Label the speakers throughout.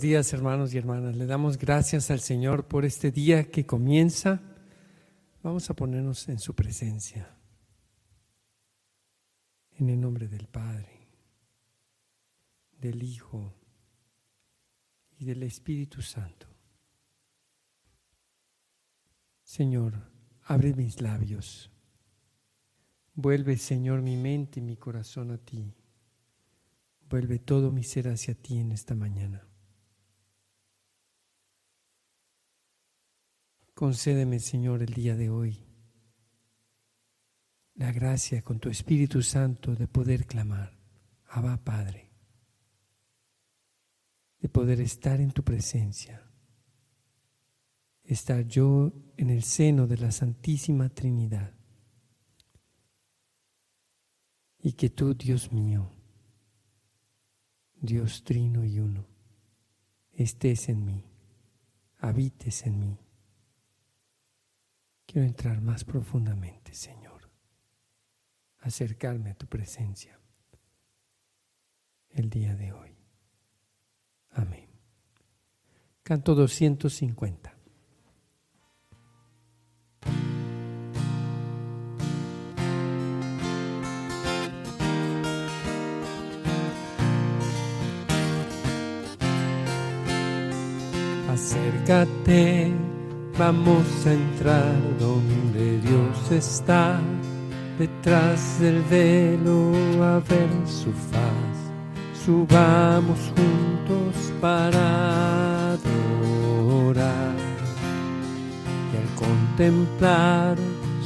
Speaker 1: Días hermanos y hermanas. Le damos gracias al Señor por este día que comienza. Vamos a ponernos en su presencia. En el nombre del Padre, del Hijo y del Espíritu Santo. Señor, abre mis labios. Vuelve, Señor, mi mente y mi corazón a ti. Vuelve todo mi ser hacia ti en esta mañana. Concédeme, Señor, el día de hoy la gracia con tu Espíritu Santo de poder clamar, Abba Padre, de poder estar en tu presencia, estar yo en el seno de la Santísima Trinidad y que tú, Dios mío, Dios trino y uno, estés en mí, habites en mí. Quiero entrar más profundamente, Señor, acercarme a tu presencia el día de hoy. Amén. Canto 250. Acércate, vamos a entrar donde Dios está, detrás del velo a ver su faz. Subamos juntos para adorar y al contemplar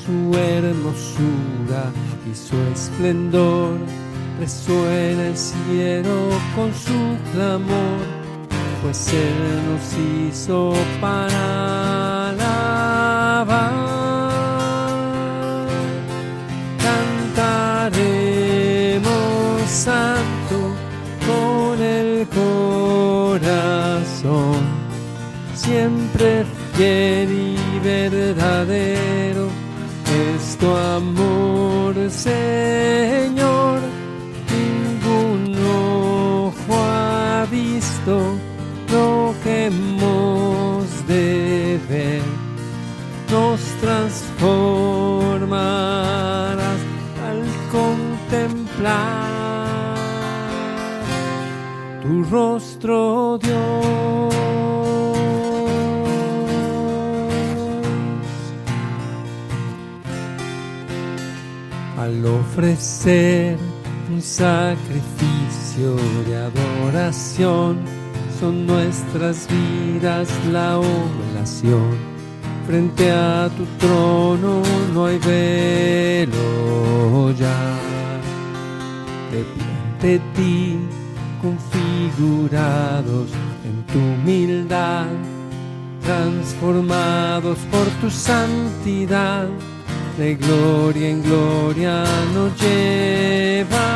Speaker 1: su hermosura y su esplendor, resuena el cielo con su clamor pues Él nos hizo para corazón, siempre fiel y verdadero es amor, Señor. Ningún ojo ha visto lo que hemos de ver nos transformarás rostro, Dios. Al ofrecer un sacrificio de adoración, son nuestras vidas la oblación. Frente a tu trono no hay velo ya. De ti, configurados en tu humildad, transformados por tu santidad, de gloria en gloria nos llevará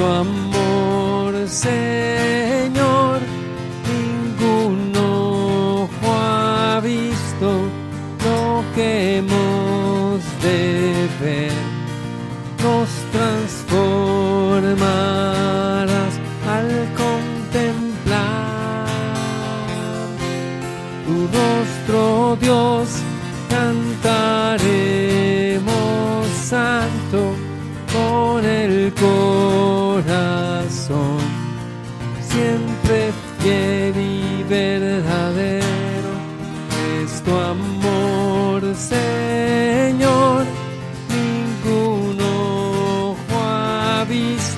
Speaker 1: tu amor, Señor.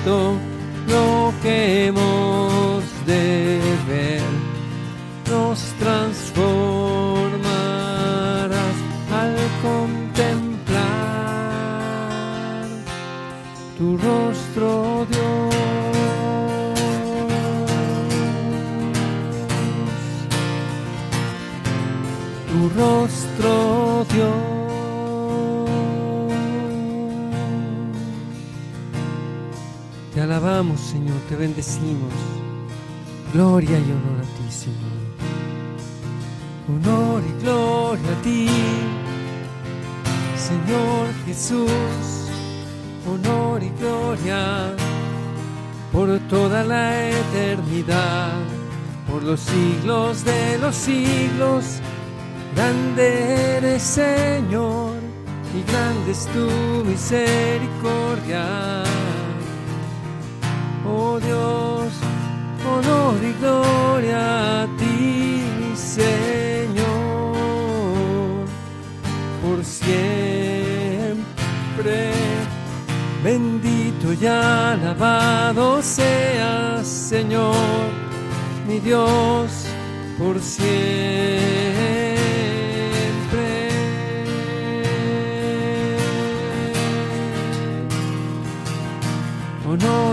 Speaker 1: Visto lo alabamos, Señor, te bendecimos. Gloria y honor a ti, Señor. Honor y gloria a ti, Señor Jesús. Honor y gloria por toda la eternidad, por los siglos de los siglos. Grande eres, Señor, y grande es tu misericordia oh Dios, honor y gloria a ti, Señor, por siempre. Bendito y alabado seas, Señor, mi Dios, por siempre. y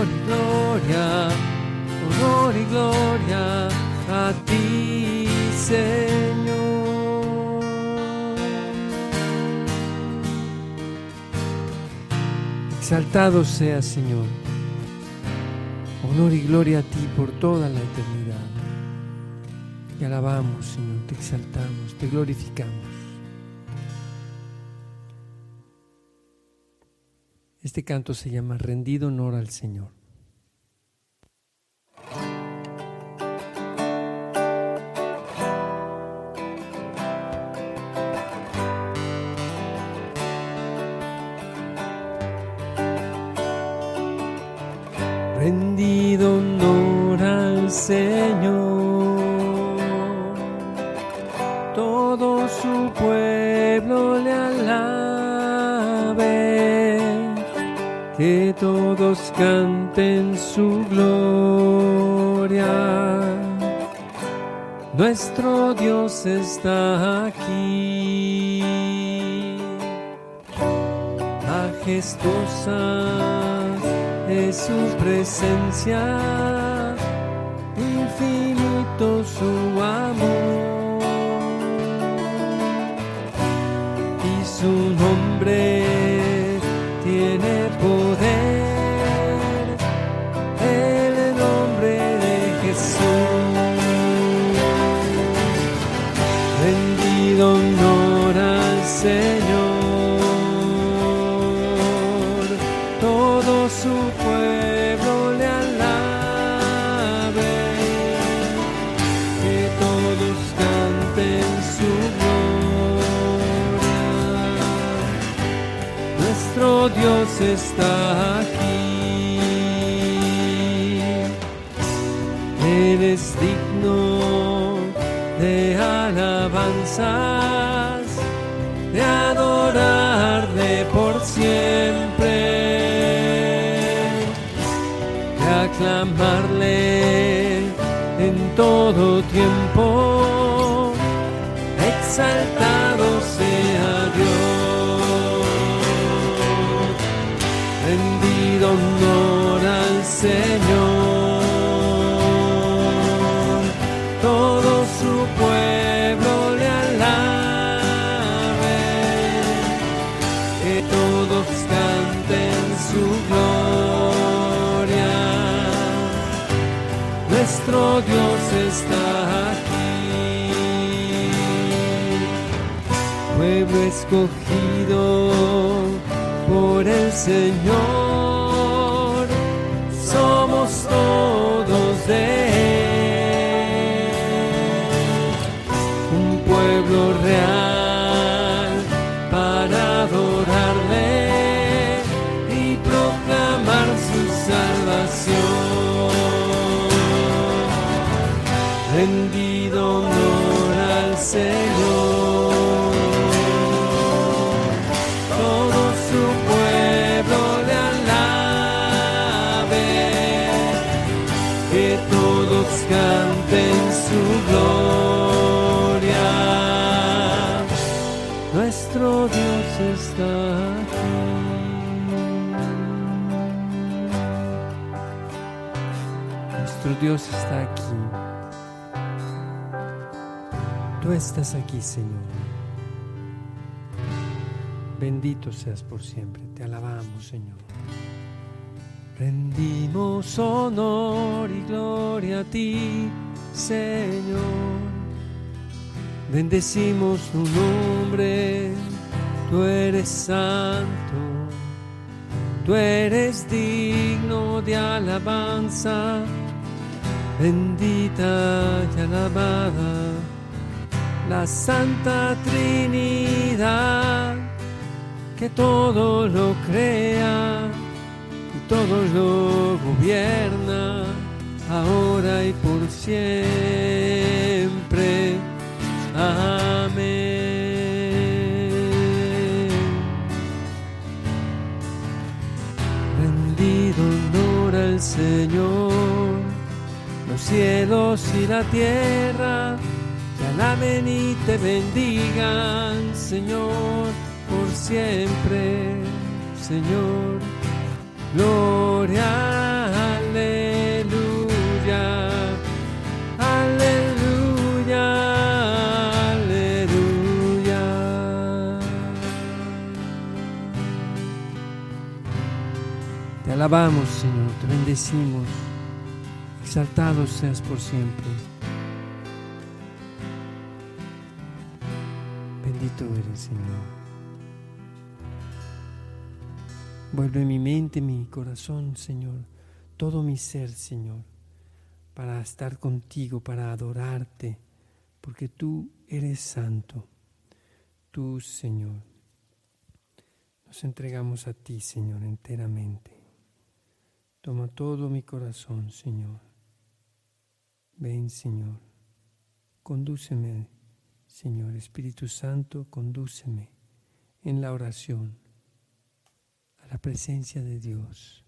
Speaker 1: honor y gloria a ti, Señor. Exaltado sea, Señor. Honor y gloria a ti por toda la eternidad. Te alabamos, Señor, te exaltamos, te glorificamos. Este canto se llama Rendido honor al Señor. Majestuosa es su presencia, infinito su amor. Y su nombre de adorarle por siempre, de aclamarle en todo tiempo, exaltado sea Dios rendido honor al Señor. Está aquí. Pueblo escogido por el Señor, Dios está aquí. Tú estás aquí, Señor. Bendito seas por siempre. Te alabamos, Señor. Rendimos honor y gloria a ti, Señor. Bendecimos tu nombre, tú eres santo, tú eres digno de alabanza, bendita y alabada la Santa Trinidad, que todo lo crea y todo lo gobierna, ahora y por siempre. Amén. Rendido honor al Señor, los cielos y la tierra alaben y te bendigan, Señor, por siempre, Señor. Gloria, aleluya, aleluya, aleluya. Te alabamos, Señor, te bendecimos. Exaltado seas por siempre. Bendito eres, Señor. Vuelve mi mente, mi corazón, Señor, todo mi ser, Señor, para estar contigo, para adorarte, porque tú eres santo. Tú, Señor, nos entregamos a ti, Señor, enteramente. Toma todo mi corazón, Señor. Ven, Señor, condúceme Señor Espíritu Santo, condúceme en la oración a la presencia de Dios.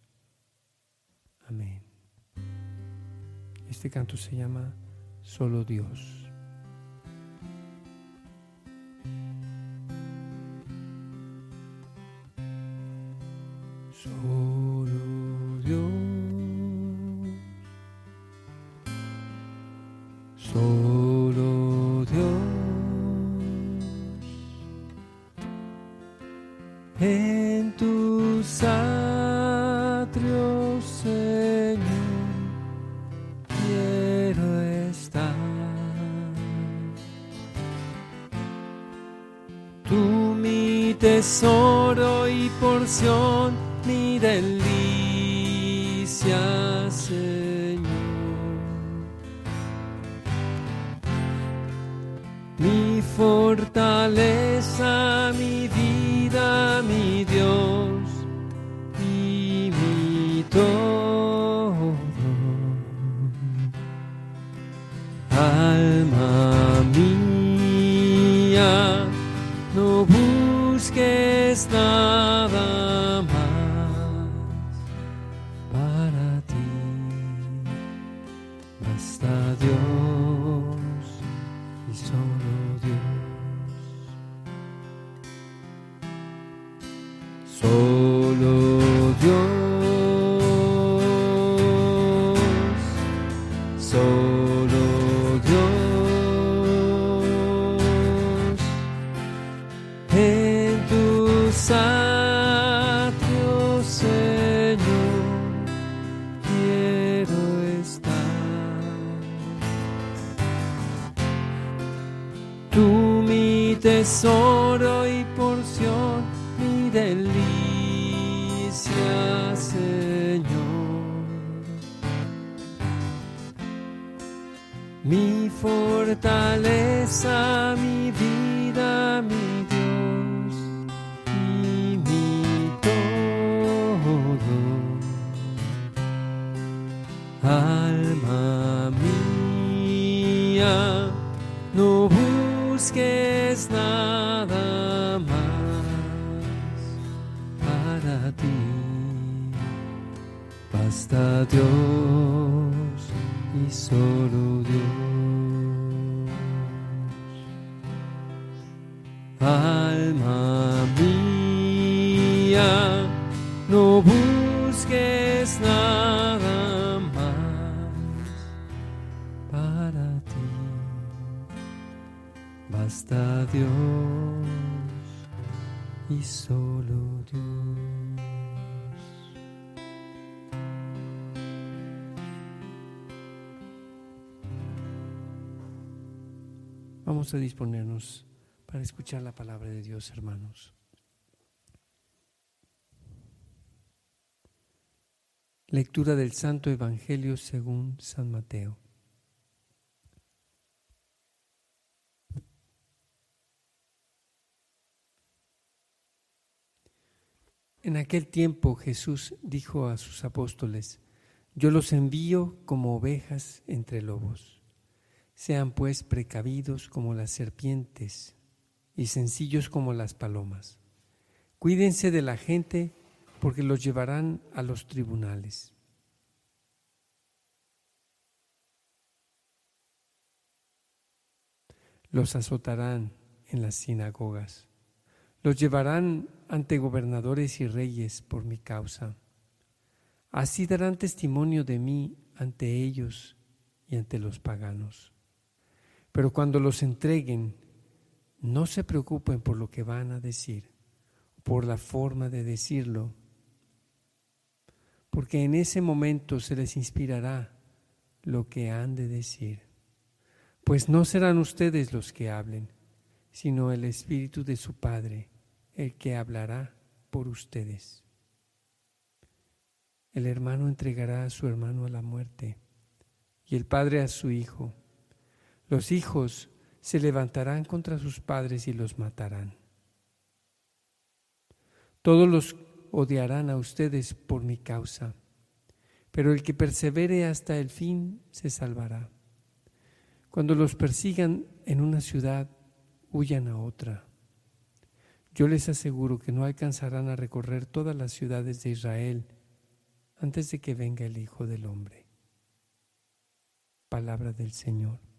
Speaker 1: Amén. Este canto se llama Solo Dios. Busques tesoro y porción, mi delicia, Señor. Mi fortaleza, mi vida, mi Dios y mi todo. Alma mía, no busques Basta Dios y solo Dios. Alma mía, no busques nada más para ti. Basta Dios y solo Dios. A disponernos para escuchar la palabra de Dios, hermanos. Lectura del Santo Evangelio según San Mateo. En aquel tiempo Jesús dijo a sus apóstoles, Yo los envío como ovejas entre lobos. Sean pues precavidos como las serpientes y sencillos como las palomas. Cuídense de la gente porque los llevarán a los tribunales. Los azotarán en las sinagogas los llevarán ante gobernadores y reyes por mi causa. Así darán testimonio de mí ante ellos y ante los paganos. Pero cuando los entreguen, no se preocupen por lo que van a decir, por la forma de decirlo, porque en ese momento se les inspirará lo que han de decir. Pues no serán ustedes los que hablen, sino el Espíritu de su Padre el que hablará por ustedes. El hermano entregará a su hermano a la muerte y el padre a su hijo. Los hijos se levantarán contra sus padres y los matarán. Todos los odiarán a ustedes por mi causa, pero el que persevere hasta el fin se salvará. Cuando los persigan en una ciudad, huyan a otra. Yo les aseguro que no alcanzarán a recorrer todas las ciudades de Israel antes de que venga el Hijo del Hombre. Palabra del Señor.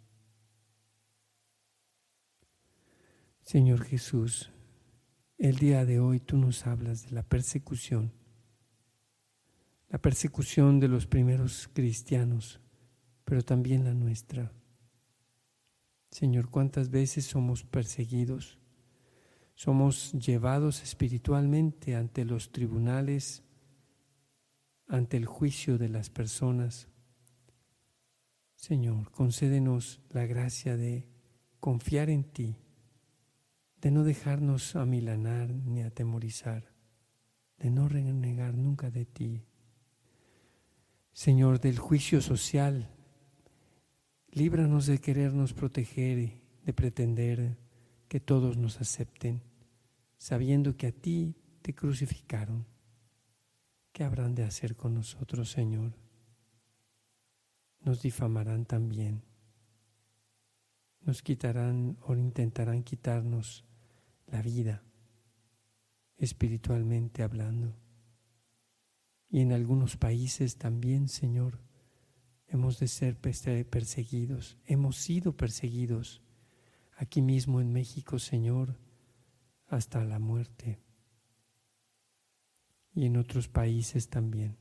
Speaker 1: Señor Jesús, el día de hoy tú nos hablas de la persecución, la persecución de los primeros cristianos, pero también la nuestra. Señor, ¿cuántas veces somos perseguidos? somos llevados espiritualmente ante los tribunales, ante el juicio de las personas. Señor, concédenos la gracia de confiar en ti, de no dejarnos amilanar ni atemorizar, de no renegar nunca de ti. Señor, del juicio social, líbranos de querernos proteger, de pretender que todos nos acepten, sabiendo que a ti te crucificaron. ¿Qué habrán de hacer con nosotros, Señor? Nos difamarán también. Nos quitarán o intentarán quitarnos la vida, espiritualmente hablando. Y en algunos países también, Señor, hemos de ser perseguidos, hemos sido perseguidos aquí mismo en México, Señor, hasta la muerte y en otros países también.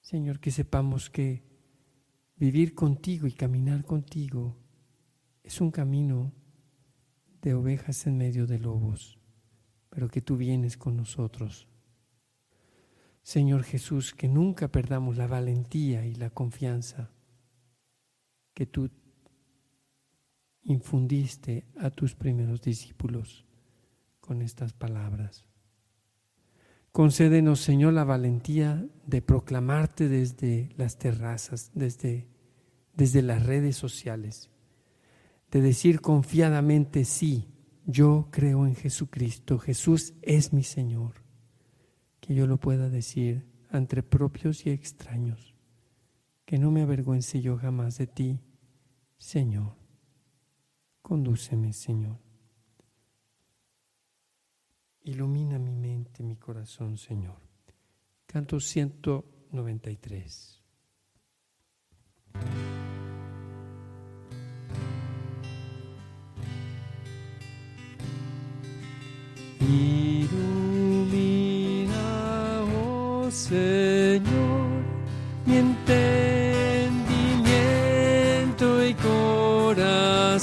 Speaker 1: Señor, que sepamos que vivir contigo y caminar contigo es un camino de ovejas en medio de lobos, pero que tú vienes con nosotros. Señor Jesús, que nunca perdamos la valentía y la confianza que tú infundiste a tus primeros discípulos con estas palabras. Concédenos, Señor, la valentía de proclamarte desde las terrazas, desde, desde las redes sociales, de decir confiadamente, sí, yo creo en Jesucristo, Jesús es mi Señor, que yo lo pueda decir entre propios y extraños, que no me avergüence yo jamás de ti, Señor. Condúceme, Señor. Ilumina mi mente, mi corazón, Señor. Canto 193.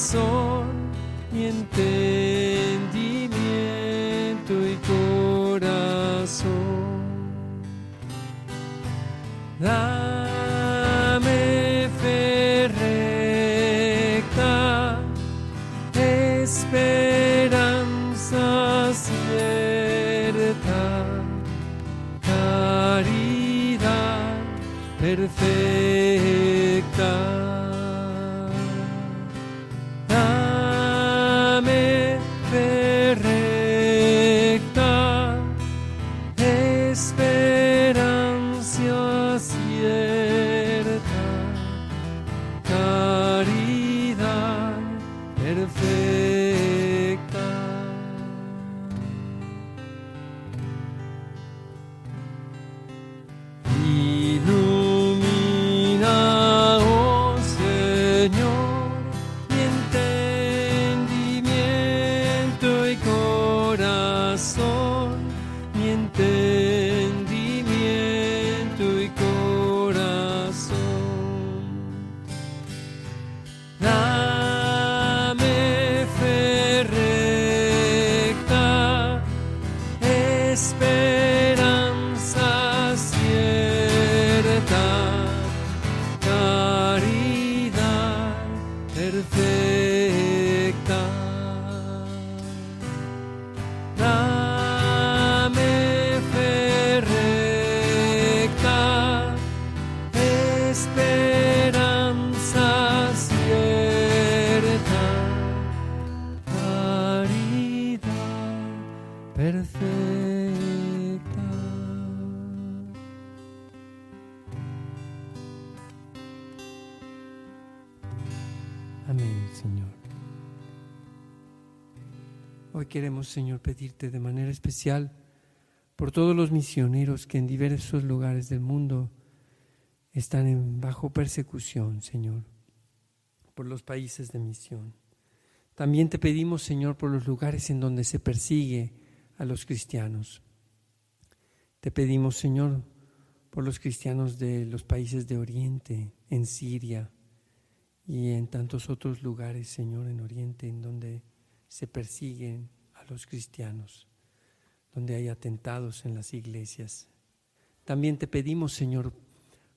Speaker 1: Corazón. Señor, pedirte de manera especial por todos los misioneros que en diversos lugares del mundo están bajo persecución, Señor, por los países de misión. También te pedimos, Señor, por los lugares en donde se persigue a los cristianos. Te pedimos, Señor, por los cristianos de los países de Oriente, en Siria y en tantos otros lugares, Señor, en Oriente, en donde se persiguen los cristianos, donde hay atentados en las iglesias. También te pedimos, Señor,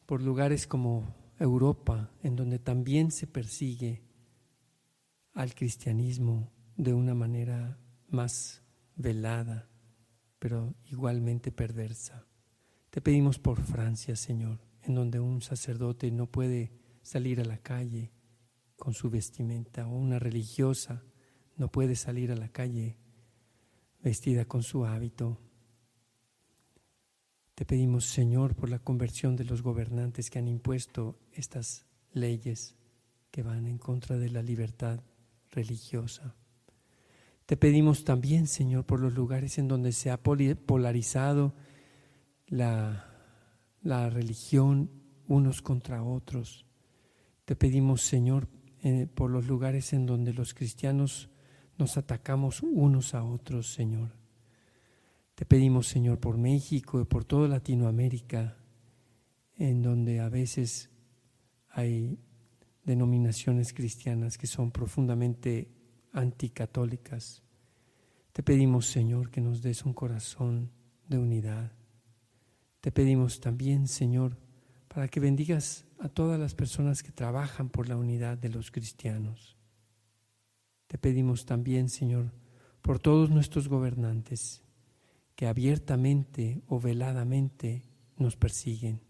Speaker 1: por lugares como Europa, en donde también se persigue al cristianismo de una manera más velada, pero igualmente perversa. Te pedimos por Francia, Señor, en donde un sacerdote no puede salir a la calle con su vestimenta, o una religiosa no puede salir a la calle vestida con su hábito. Te pedimos, Señor, por la conversión de los gobernantes que han impuesto estas leyes que van en contra de la libertad religiosa. Te pedimos también, Señor, por los lugares en donde se ha polarizado la, la religión unos contra otros. Te pedimos, Señor, eh, por los lugares en donde los cristianos nos atacamos unos a otros, Señor. Te pedimos, Señor, por México y por toda Latinoamérica, en donde a veces hay denominaciones cristianas que son profundamente anticatólicas. Te pedimos, Señor, que nos des un corazón de unidad. Te pedimos también, Señor, para que bendigas a todas las personas que trabajan por la unidad de los cristianos. Te pedimos también, Señor, por todos nuestros gobernantes que abiertamente o veladamente nos persiguen.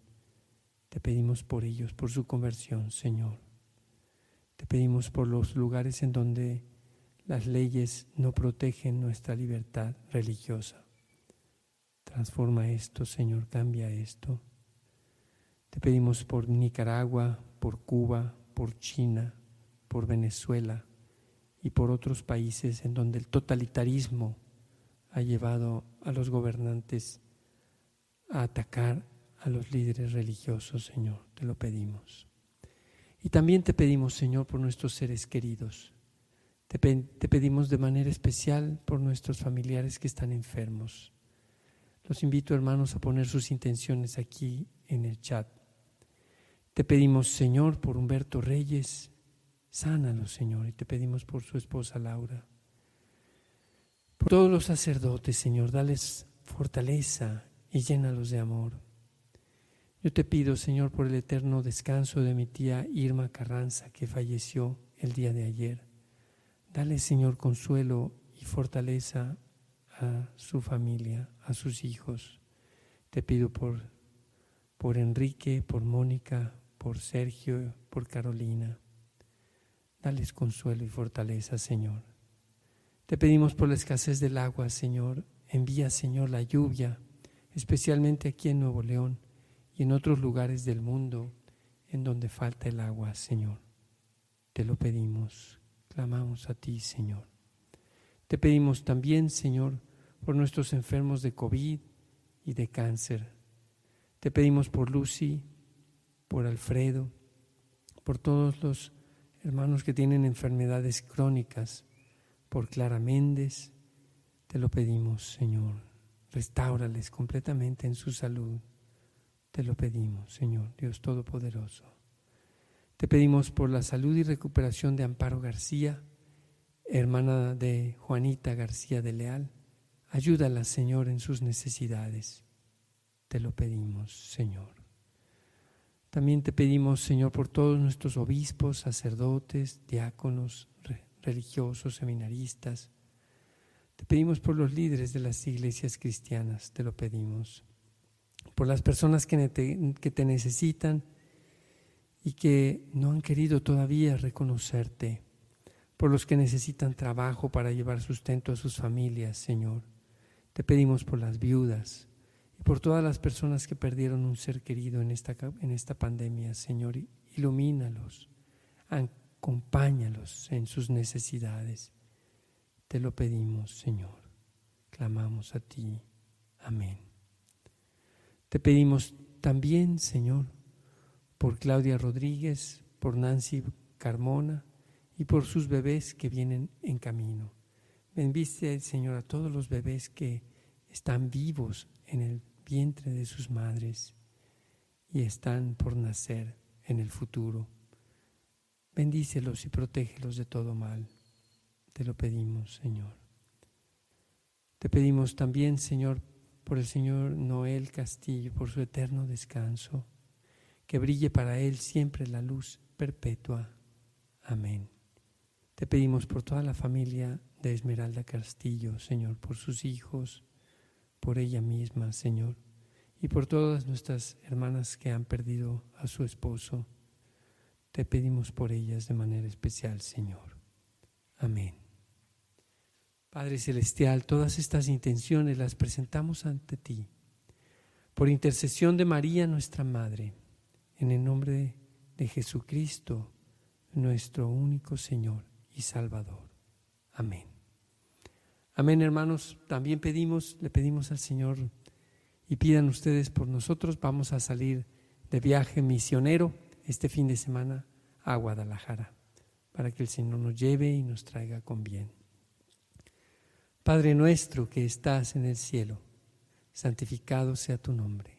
Speaker 1: Te pedimos por ellos, por su conversión, Señor. Te pedimos por los lugares en donde las leyes no protegen nuestra libertad religiosa. Transforma esto, Señor, cambia esto. Te pedimos por Nicaragua, por Cuba, por China, por Venezuela y por otros países en donde el totalitarismo ha llevado a los gobernantes a atacar a los líderes religiosos, Señor. Te lo pedimos. Y también te pedimos, Señor, por nuestros seres queridos. Te, te, pedimos de manera especial por nuestros familiares que están enfermos. Los invito, hermanos, a poner sus intenciones aquí en el chat. Te pedimos, Señor, por Humberto Reyes, sánalo, Señor, y te pedimos por su esposa Laura. Por todos los sacerdotes, Señor, dales fortaleza y llénalos de amor. Yo te pido, Señor, por el eterno descanso de mi tía Irma Carranza, que falleció el día de ayer. Dale, Señor, consuelo y fortaleza a su familia, a sus hijos. Te pido por, por Enrique, por Mónica, por Sergio, por Carolina. Dales consuelo y fortaleza, Señor. Te pedimos por la escasez del agua, Señor. Envía, Señor, la lluvia, especialmente aquí en Nuevo León y en otros lugares del mundo en donde falta el agua, Señor. Te lo pedimos, clamamos a ti, Señor. Te pedimos también, Señor, por nuestros enfermos de COVID y de cáncer. Te pedimos por Lucy, por Alfredo, por todos los hermanos que tienen enfermedades crónicas, por Clara Méndez. Te lo pedimos, Señor. Restáurales completamente en su salud. Te lo pedimos, Señor, Dios Todopoderoso. Te pedimos por la salud y recuperación de Amparo García, hermana de Juanita García de Leal. Ayúdala, Señor, en sus necesidades. Te lo pedimos, Señor. También te pedimos, Señor, por todos nuestros obispos, sacerdotes, diáconos, religiosos, seminaristas. Te pedimos por los líderes de las iglesias cristianas, te lo pedimos. Por las personas que te, que te necesitan y que no han querido todavía reconocerte. Por los que necesitan trabajo para llevar sustento a sus familias, Señor. Te pedimos por las viudas y por todas las personas que perdieron un ser querido en esta, en esta pandemia, Señor. Ilumínalos, acompáñalos en sus necesidades. Te lo pedimos, Señor. Clamamos a ti. Amén. Te pedimos también, Señor, por Claudia Rodríguez, por Nancy Carmona y por sus bebés que vienen en camino. Bendice, Señor, a todos los bebés que están vivos en el vientre de sus madres y están por nacer en el futuro. Bendícelos y protégelos de todo mal. Te lo pedimos, Señor. Te pedimos también, Señor, por el Señor Noel Castillo, por su eterno descanso, que brille para él siempre la luz perpetua. Amén. Te pedimos por toda la familia de Esmeralda Castillo, Señor, por sus hijos, por ella misma, Señor, y por todas nuestras hermanas que han perdido a su esposo. Te pedimos por ellas de manera especial, Señor. Amén. Padre Celestial, todas estas intenciones las presentamos ante ti, por intercesión de María, nuestra Madre, en el nombre de Jesucristo, nuestro único Señor y Salvador. Amén. Amén, hermanos. También pedimos, le pedimos al Señor y pidan ustedes por nosotros. Vamos a salir de viaje misionero este fin de semana a Guadalajara para que el Señor nos lleve y nos traiga con bien. Padre nuestro que estás en el cielo, santificado sea tu nombre.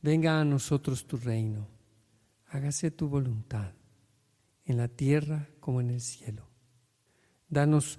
Speaker 1: Venga a nosotros tu reino. Hágase tu voluntad en la tierra como en el cielo. Danos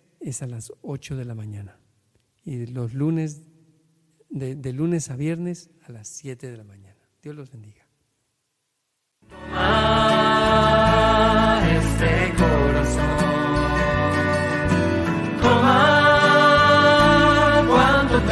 Speaker 1: es a las 8 de la mañana. Y los lunes, de, de lunes a viernes, a las 7 de la mañana. Dios los bendiga.